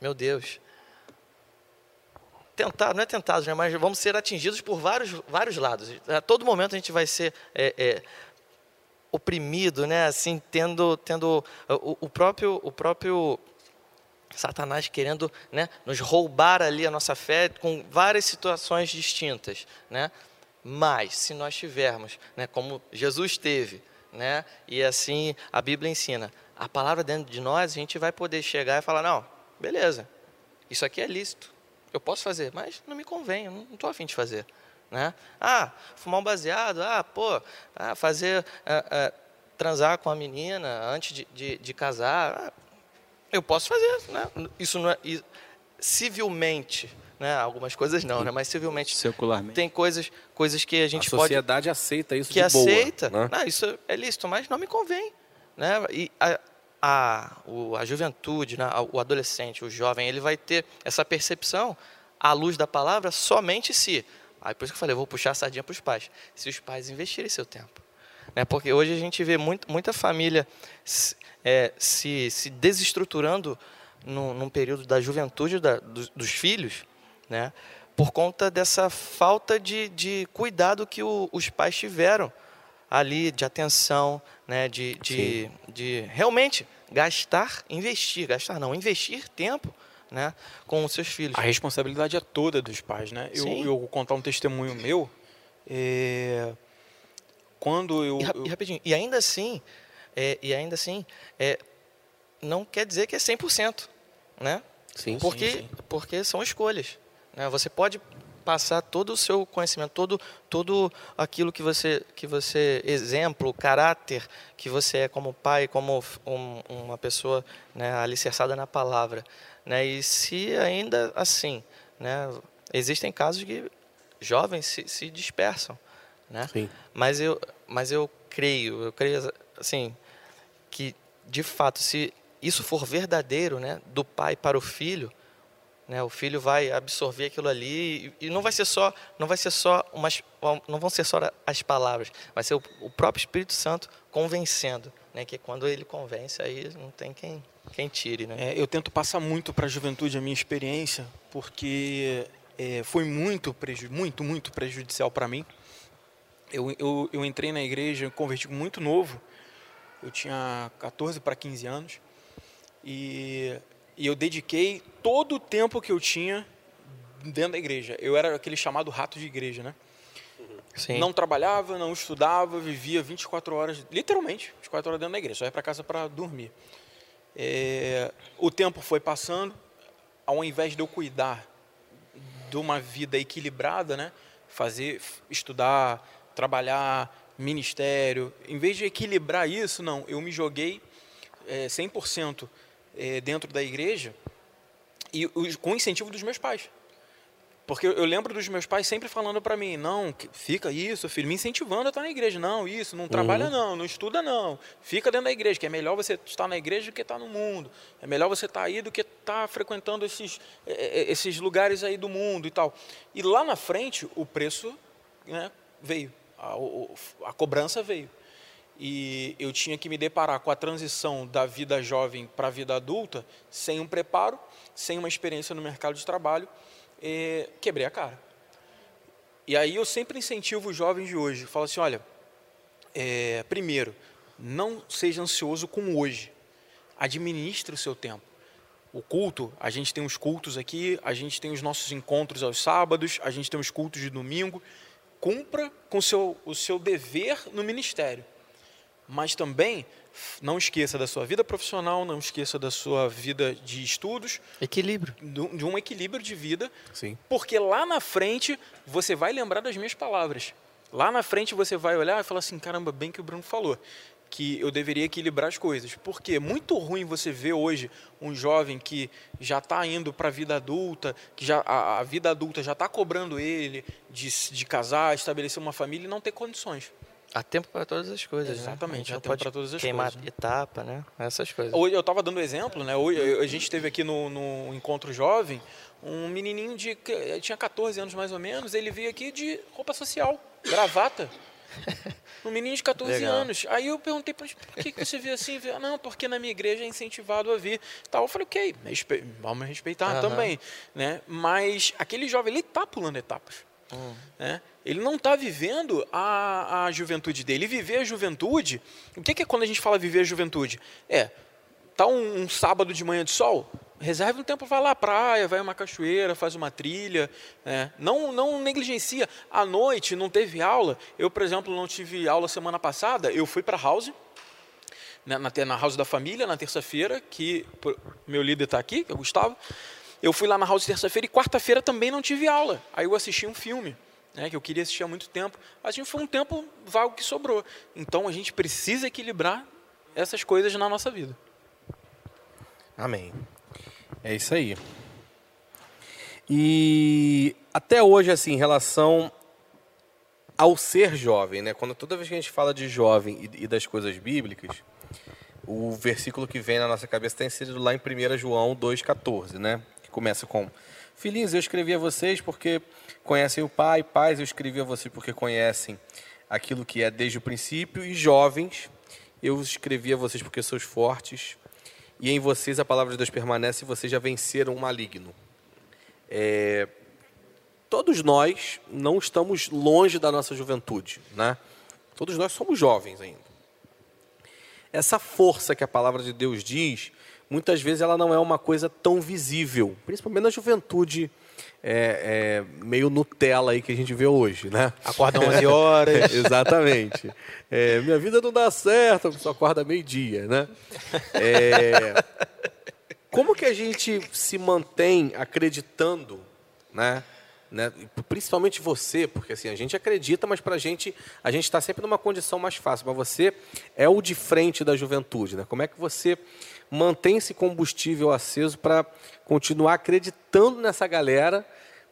Speaker 4: meu Deus, tentado, não é tentados, né? mas vamos ser atingidos por vários, vários lados. A todo momento a gente vai ser é, é, oprimido, né? Assim, tendo, tendo o, o próprio, o próprio Satanás querendo né, nos roubar ali a nossa fé com várias situações distintas, né? Mas se nós tivermos, né, como Jesus teve, né, e assim a Bíblia ensina, a palavra dentro de nós, a gente vai poder chegar e falar, não, beleza, isso aqui é lícito, eu posso fazer, mas não me convém, eu não estou afim de fazer. Né? Ah, fumar um baseado, ah, pô, ah, fazer, ah, ah, transar com a menina antes de, de, de casar, ah, eu posso fazer, né? Isso não é, civilmente, né? Algumas coisas não, né? Mas civilmente.
Speaker 2: Secularmente.
Speaker 4: Tem coisas, coisas que a gente
Speaker 1: a
Speaker 4: pode.
Speaker 1: sociedade aceita isso
Speaker 4: que
Speaker 1: de boa.
Speaker 4: aceita.
Speaker 1: né?
Speaker 4: Não, isso é lícito, mas não me convém. Né? E a, a, o- a juventude, né? o adolescente, o jovem, ele vai ter essa percepção à luz da palavra somente se. Aí por isso que eu falei, eu vou puxar a sardinha para os pais. Se os pais investirem seu tempo. Né? Porque hoje a gente vê muito, muita família é, se, se desestruturando num, num período da juventude da- dos, dos filhos, né? por conta dessa falta de, de cuidado que o- os pais tiveram ali, de atenção, né? de, de, de realmente gastar, investir, gastar não, investir tempo né? com os seus filhos.
Speaker 3: A responsabilidade é toda dos pais, né? Eu, eu vou contar um testemunho meu. é, Quando eu,
Speaker 4: E,
Speaker 3: eu-
Speaker 4: e rapidinho, e ainda assim, é, e ainda assim, é, não quer dizer que é 100%, né?
Speaker 1: Sim.
Speaker 4: porque,
Speaker 3: sim.
Speaker 4: porque são escolhas. Né? Você pode passar todo o seu conhecimento, todo, todo aquilo que você, que você, exemplo, caráter que você é como pai, como um- uma pessoa né, alicerçada na palavra. Né? E se ainda assim, né, existem casos que jovens se, se dispersam. Né?
Speaker 1: Sim.
Speaker 4: Mas eu, mas eu creio, eu creio assim que de fato, se isso for verdadeiro, né, do pai para o filho, né, o filho vai absorver aquilo ali e, e não vai ser só, não vai ser só umas, não vão ser só as palavras, vai ser o, o próprio Espírito Santo convencendo, né, que quando ele convence aí não tem quem quem tire, né?
Speaker 3: É, eu tento passar muito para a juventude a minha experiência, porque é, foi muito, preju muito, muito prejudicial para mim. Eu, eu, eu entrei na igreja, converti muito novo, eu tinha 14 para 15 anos, e, e eu dediquei todo o tempo que eu tinha dentro da igreja. Eu era aquele chamado rato de igreja, né?
Speaker 4: Sim.
Speaker 3: Não trabalhava, não estudava, vivia 24 horas, literalmente, 24 horas dentro da igreja, só ia para casa para dormir. É, o tempo foi passando, ao invés de eu cuidar de uma vida equilibrada, né? Fazer, estudar, trabalhar, ministério, em vez de equilibrar isso, não, eu me joguei é, 100% é, dentro da igreja e com o incentivo dos meus pais. Porque eu lembro dos meus pais sempre falando para mim, não, fica isso, filho, me incentivando a estar na igreja. Não, isso, não trabalha não, não estuda não. Fica dentro da igreja, que é melhor você estar na igreja do que estar no mundo. É melhor você estar aí do que estar frequentando esses, eh, eh, esses lugares aí do mundo e tal. E lá na frente, o preço né, veio, a, a cobrança veio. E eu tinha que me deparar com a transição da vida jovem para a vida adulta sem um preparo, sem uma experiência no mercado de trabalho, quebrei a cara. E aí eu sempre incentivo os jovens de hoje, falo assim, olha, é, primeiro, não seja ansioso com hoje, administre o seu tempo. O culto, a gente tem os cultos aqui, a gente tem os nossos encontros aos sábados, a gente tem os cultos de domingo. Cumpra com o seu, o seu dever no ministério. Mas também não esqueça da sua vida profissional, não esqueça da sua vida de estudos,
Speaker 4: Equilíbrio.
Speaker 3: de um equilíbrio de vida,
Speaker 1: Sim.
Speaker 3: porque lá na frente você vai lembrar das minhas palavras. Lá na frente você vai olhar e falar assim: caramba, bem que o Bruno falou, que eu deveria equilibrar as coisas. Porque é muito ruim você ver hoje um jovem que já está indo para a vida adulta, que já, a, a vida adulta já está cobrando ele de, de casar, estabelecer uma família e não ter condições.
Speaker 4: Há tempo para todas as coisas. né?
Speaker 3: Exatamente,
Speaker 4: gente
Speaker 3: há tempo pra todas as
Speaker 4: queimar
Speaker 3: coisas, né?
Speaker 4: etapa, né? Essas coisas.
Speaker 3: Hoje eu estava dando exemplo, né? Hoje a gente teve aqui no, no encontro jovem um menininho de que- tinha 14 anos mais ou menos, ele veio aqui de roupa social, gravata. Um menino de 14
Speaker 4: Legal.
Speaker 3: anos. Aí eu perguntei para por que, que você vê assim? Falou, Não, porque na minha igreja é incentivado a vir. Tal. Eu falei, ok, respe- vamos respeitar
Speaker 4: Aham.
Speaker 3: também. Né? Mas aquele jovem, ele está pulando etapas.
Speaker 4: Hum.
Speaker 3: Né? Ele não está vivendo a, a juventude dele. Viver a juventude, o que, que é quando a gente fala viver a juventude? É, tá um, um sábado de manhã de sol, reserve um tempo, vai lá à praia, vai a uma cachoeira, faz uma trilha. né? Não, não negligencia. À noite não teve aula. Eu, por exemplo, não tive aula semana passada, eu fui para a house. né, na, na House da Família, na terça-feira, que meu líder está aqui, que é o Gustavo. Eu fui lá na House terça-feira e quarta-feira também não tive aula. Aí eu assisti um filme, né, que eu queria assistir há muito tempo. A gente foi um tempo vago que sobrou. Então a gente precisa equilibrar essas coisas na nossa vida.
Speaker 1: Amém. É isso aí. E até hoje, assim, em relação ao ser jovem, né? Quando toda vez que a gente fala de jovem e, e das coisas bíblicas, o versículo que vem na nossa cabeça está inserido lá em 1 João 2,14, né? Que começa com Filhinhos, eu escrevi a vocês porque conhecem o Pai, pais, eu escrevi a vocês porque conhecem aquilo que é desde o princípio, e jovens, eu escrevi a vocês porque sois fortes, e em vocês a palavra de Deus permanece e vocês já venceram o maligno. É, todos nós não estamos longe da nossa juventude, né? Todos nós somos jovens ainda. Essa força que a palavra de Deus diz, muitas vezes ela não é uma coisa tão visível, principalmente na juventude é, é, meio Nutella aí que a gente vê hoje, né?
Speaker 3: Acorda 11 horas.
Speaker 1: Exatamente. É, minha vida não dá certo, só acorda meio-dia, né? É, como que a gente se mantém acreditando, né? Né? Principalmente você, porque assim, a gente acredita, mas para a gente, a gente está sempre numa condição mais fácil. Mas você é o de frente da juventude, né? Como é que você mantém esse combustível aceso para continuar acreditando nessa galera,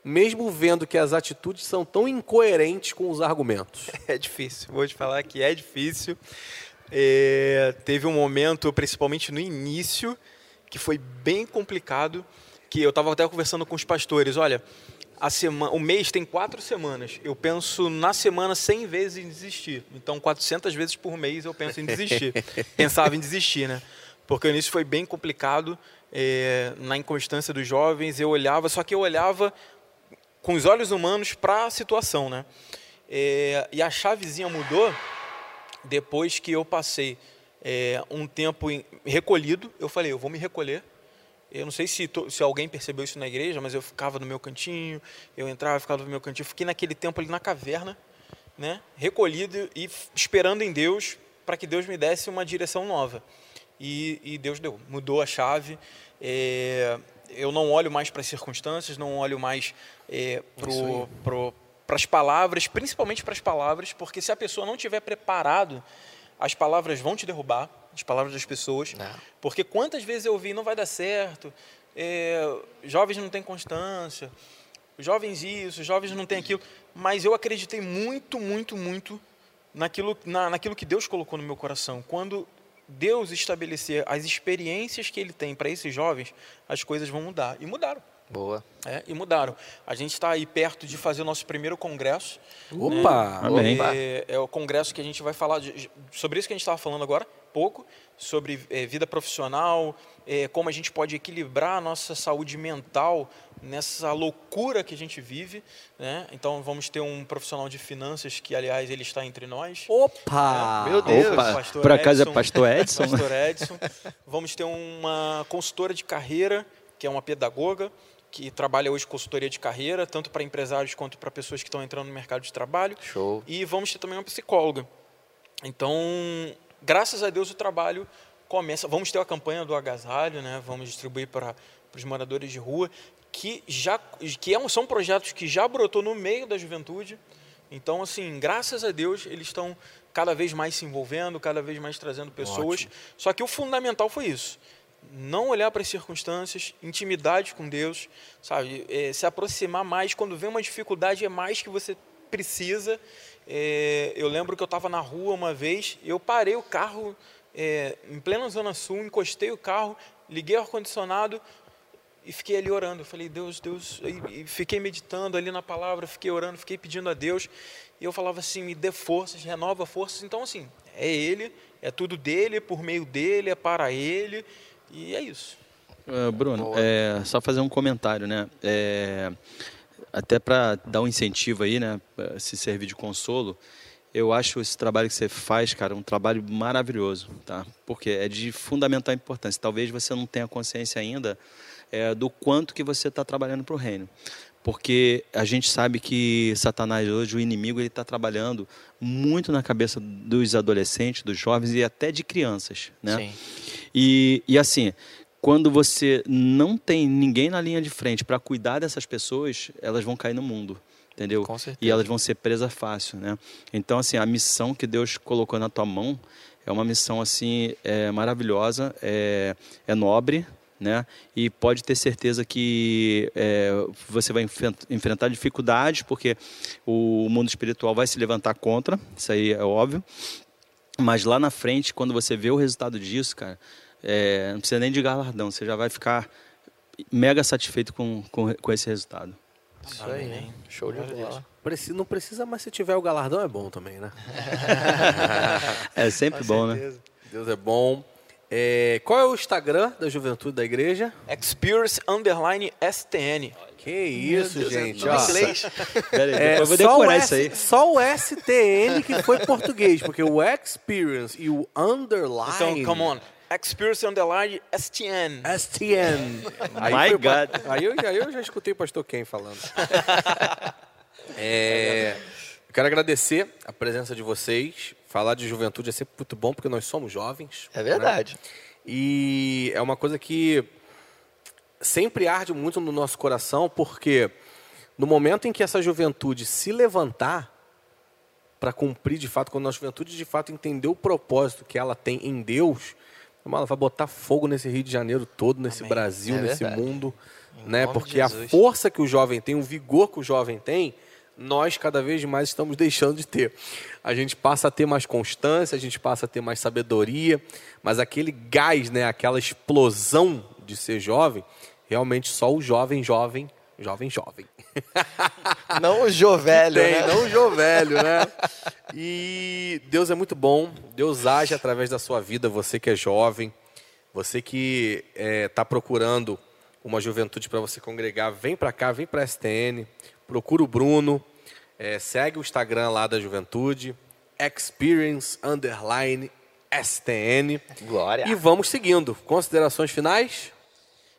Speaker 1: mesmo vendo que as atitudes são tão incoerentes com os argumentos?
Speaker 3: É difícil, vou te falar que é difícil. É, teve um momento, principalmente no início, que foi bem complicado, que eu estava até conversando com os pastores, olha, a semana, o mês tem quatro semanas. Eu penso na semana 100 vezes em desistir. Então, 400 vezes por mês eu penso em desistir. Pensava em desistir, né? porque o início foi bem complicado é, na inconstância dos jovens. Eu olhava, só que eu olhava com os olhos humanos para a situação, né? É, e a chavezinha mudou depois que eu passei é, um tempo em, recolhido. Eu falei, eu vou me recolher. Eu não sei se, se alguém percebeu isso na igreja, mas eu ficava no meu cantinho, eu entrava, ficava no meu cantinho. Fiquei naquele tempo ali na caverna, né? Recolhido e esperando em Deus para que Deus me desse uma direção nova e, e Deus deu, mudou a chave. É, eu não olho mais para as circunstâncias, não olho mais é, para as palavras, principalmente para as palavras, porque se a pessoa não tiver preparado, as palavras vão te derrubar, as palavras das pessoas. Não. Porque quantas vezes eu ouvi, não vai dar certo, é, jovens não têm constância, jovens isso, jovens não têm aquilo. Mas eu acreditei muito, muito, muito naquilo, na, naquilo que Deus colocou no meu coração. Quando Deus estabelecer as experiências que Ele tem para esses jovens, as coisas vão mudar. E mudaram.
Speaker 4: Boa.
Speaker 3: É, e mudaram. A gente está aí perto de fazer o nosso primeiro congresso.
Speaker 1: Opa!
Speaker 3: Né? Amém. É, é, o congresso que a gente vai falar de, sobre isso que a gente estava falando agora, pouco, sobre é, vida profissional, é, como a gente pode equilibrar a nossa saúde mental nessa loucura que a gente vive. Né? Então vamos ter um profissional de finanças que, aliás, ele está entre nós.
Speaker 1: Opa!
Speaker 2: É, meu Deus! Opa. Por acaso é pastor Edson?
Speaker 3: Pastor Edson. vamos ter uma consultora de carreira, que é uma pedagoga, que trabalha hoje consultoria de carreira, tanto para empresários quanto para pessoas que estão entrando no mercado de trabalho.
Speaker 4: Show.
Speaker 3: E vamos ter também uma psicóloga. Então, graças a Deus, o trabalho começa. Vamos ter a campanha do agasalho, né? Vamos distribuir para, os moradores de rua, que já que é um, são projetos que já brotou no meio da juventude. Então, assim, graças a Deus, eles estão cada vez mais se envolvendo, cada vez mais trazendo pessoas. Ótimo. Só que o fundamental foi isso. Não olhar para as circunstâncias, intimidade com Deus, sabe? É, se aproximar mais. Quando vem uma dificuldade, é mais que você precisa. É, eu lembro que eu estava na rua uma vez, eu parei o carro é, em plena Zona Sul, encostei o carro, liguei o ar-condicionado e fiquei ali orando. Eu falei, Deus, Deus, e fiquei meditando ali na palavra, fiquei orando, fiquei pedindo a Deus. E eu falava assim, me dê forças, renova forças. Então, assim, é Ele, é tudo dele, por meio dele, é para Ele, e é isso.
Speaker 2: Uh, Bruno, é, só fazer um comentário, né? É, até para dar um incentivo aí, né? Se servir de consolo eu acho esse trabalho que você faz, cara, um trabalho maravilhoso, tá? Porque é de fundamental importância. Talvez você não tenha consciência ainda é, do quanto que você está trabalhando para o reino. porque a gente sabe que Satanás hoje, o inimigo, ele está trabalhando muito na cabeça dos adolescentes, dos jovens e até de crianças, né?
Speaker 4: Sim.
Speaker 2: E, e assim, quando você não tem ninguém na linha de frente para cuidar dessas pessoas, elas vão cair no mundo, entendeu?
Speaker 4: Com certeza.
Speaker 2: E elas vão ser presas fácil, né? Então, assim, a missão que Deus colocou na tua mão é uma missão, assim, é, maravilhosa, é, é nobre, né? E pode ter certeza que é, você vai enfren- enfrentar dificuldades, porque o mundo espiritual vai se levantar contra, isso aí é óbvio. Mas lá na frente, quando você vê o resultado disso, cara, é, não precisa nem de galardão, você já vai ficar mega satisfeito com, com, com esse resultado.
Speaker 4: Isso aí,
Speaker 3: Amém.
Speaker 4: Show de bola.
Speaker 1: Preci- não precisa, mas se tiver o galardão é bom também, né?
Speaker 2: É sempre bom, né?
Speaker 3: certeza.
Speaker 1: Deus é bom. É, qual é o Instagram da Juventude da Igreja?
Speaker 3: Experience Underline STN.
Speaker 1: Que isso,
Speaker 4: Deus, é
Speaker 1: gente. ó.
Speaker 4: inglês.
Speaker 2: Pera aí,
Speaker 1: É,
Speaker 2: depois eu vou
Speaker 1: só, o
Speaker 2: decorar
Speaker 1: S-
Speaker 2: isso aí.
Speaker 1: só o STN que foi português, porque o Experience e o Underline.
Speaker 3: Então, come on. Experience Underline STN.
Speaker 1: STN. Aí
Speaker 2: My God.
Speaker 1: Aí eu, aí eu já escutei o pastor Ken falando. É, eu quero agradecer a presença de vocês. Falar de juventude é sempre muito bom, porque nós somos jovens.
Speaker 4: É verdade.
Speaker 1: né? E é uma coisa que sempre arde muito no nosso coração, porque no momento em que essa juventude se levantar para cumprir de fato, quando a juventude de fato entender o propósito que ela tem em Deus, ela vai botar fogo nesse Rio de Janeiro todo, nesse
Speaker 3: Amém.
Speaker 1: Brasil,
Speaker 4: É
Speaker 1: nesse mundo,
Speaker 4: Em
Speaker 1: né? Porque a força que o jovem tem, o vigor que o jovem tem, nós cada vez mais estamos deixando de ter. A gente passa a ter mais constância, a gente passa a ter mais sabedoria, mas aquele gás, né, aquela explosão de ser jovem, realmente só o jovem, jovem, jovem, jovem.
Speaker 4: Não o Jovelho,
Speaker 1: Tem,
Speaker 4: né?
Speaker 1: não o Jovelho, né? E Deus é muito bom, Deus age através da sua vida, você que é jovem, você que está procurando uma juventude para você congregar, vem para cá, vem para a STN, procura o Bruno, eh, segue o Instagram lá da juventude, experience underline STN,
Speaker 4: Glória.
Speaker 1: e vamos seguindo. Considerações finais?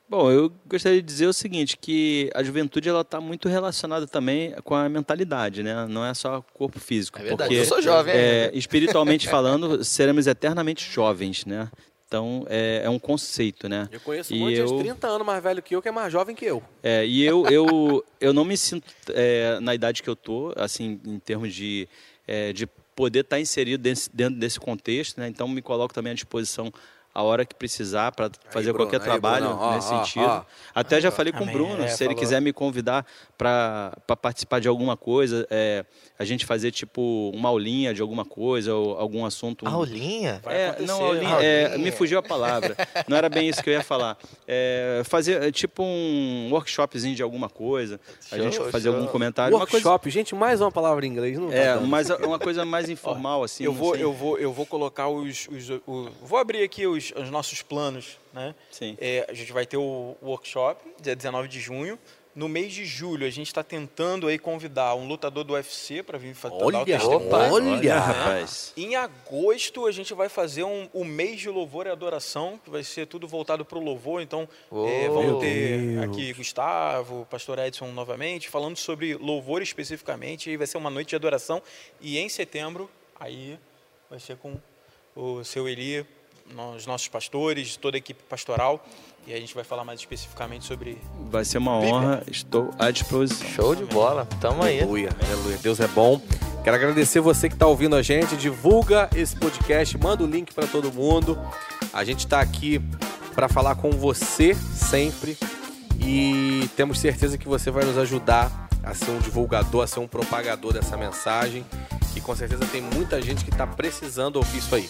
Speaker 2: Bom, eu gostaria de dizer o seguinte, que a juventude ela está muito relacionada também com a mentalidade, né? Não é só corpo físico.
Speaker 4: É verdade,
Speaker 2: porque,
Speaker 4: eu sou jovem
Speaker 2: é, espiritualmente falando, seremos eternamente jovens, né? Então, é, é um conceito, né?
Speaker 1: Eu conheço um
Speaker 2: E
Speaker 1: monte de
Speaker 2: eu-
Speaker 1: gente 30 anos mais velho que eu, que é mais jovem que eu.
Speaker 2: É, e eu, eu, eu não me sinto é, na idade que eu tô, assim, em termos de, é, de poder estar inserido desse- dentro desse contexto, né? Então me coloco também à disposição a hora que precisar para fazer
Speaker 1: Bruno,
Speaker 2: qualquer
Speaker 1: aí,
Speaker 2: trabalho
Speaker 1: ó,
Speaker 2: nesse
Speaker 1: ó,
Speaker 2: sentido.
Speaker 1: ó.
Speaker 2: Até já falei com o Bruno,
Speaker 3: é,
Speaker 2: se ele
Speaker 3: falou.
Speaker 2: quiser me convidar para participar de alguma coisa, é, a gente fazer tipo uma aulinha de alguma coisa ou algum assunto.
Speaker 4: Aulinha?
Speaker 3: Vai
Speaker 2: é, não,
Speaker 3: né?
Speaker 2: aulinha, é, me fugiu a palavra. Não era bem isso que eu ia falar. É, fazer é, tipo um workshopzinho de alguma coisa, a
Speaker 4: Show,
Speaker 2: gente fazer
Speaker 4: show.
Speaker 2: algum comentário. Uma coisa,
Speaker 1: Workshop, gente, mais uma palavra em inglês, não tá
Speaker 2: é,
Speaker 1: dando.
Speaker 2: mas é uma coisa mais informal assim.
Speaker 3: eu vou, eu vou, eu vou colocar os, os- o- vou abrir aqui os, os nossos planos, né?
Speaker 2: Sim.
Speaker 3: É, a gente vai ter o workshop dia 19 de junho. No mês de julho a gente está tentando aí convidar um lutador do UFC para vir fa- dar o
Speaker 1: Olha,
Speaker 3: testemunho.
Speaker 1: olha.
Speaker 2: Olha, rapaz.
Speaker 3: Em agosto a gente vai fazer um, o mês de louvor e adoração, que vai ser tudo voltado para o louvor. Então
Speaker 4: Oh,
Speaker 3: é, vamos ter
Speaker 1: Deus.
Speaker 3: aqui Gustavo, Pastor Edson novamente, falando sobre louvor especificamente. E vai ser uma noite de adoração. E em setembro, aí vai ser com o seu Eli, os nossos pastores, toda a equipe pastoral. E a gente vai falar mais especificamente sobre.
Speaker 2: Vai ser uma honra, estou à disposição.
Speaker 4: Show de bola. Tamo aí.
Speaker 1: Aleluia, aleluia. Deus é bom. Quero agradecer você que está ouvindo a gente. Divulga esse podcast, manda o link para todo mundo. A gente está aqui para falar com você sempre e temos certeza que você vai nos ajudar a ser um divulgador, a ser um propagador dessa mensagem. Que com certeza tem muita gente que está precisando ouvir isso aí.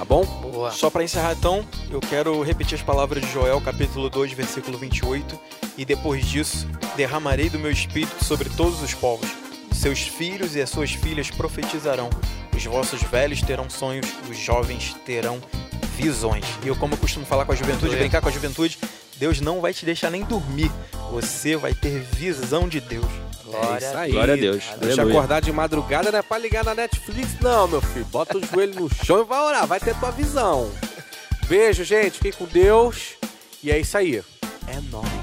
Speaker 1: Tá bom?
Speaker 4: Boa.
Speaker 3: Só para encerrar então, eu quero repetir as palavras de Joel, capítulo 2, versículo 28. E depois disso, derramarei do meu espírito sobre todos os povos. Seus filhos e as suas filhas profetizarão. Os vossos velhos terão sonhos, os jovens terão visões. E eu, como eu costumo falar com a juventude, brincar com a juventude, Deus não vai te deixar nem dormir. Você vai ter visão de Deus.
Speaker 4: Glória.
Speaker 1: é isso aí.
Speaker 2: Glória a Deus.
Speaker 1: Deixa
Speaker 2: Aleluia.
Speaker 1: acordar de madrugada, não é pra ligar na Netflix, não, meu filho. Bota o joelho no chão e vai orar, vai ter tua visão. Beijo, gente. Fiquem com Deus. E é isso aí. É nóis.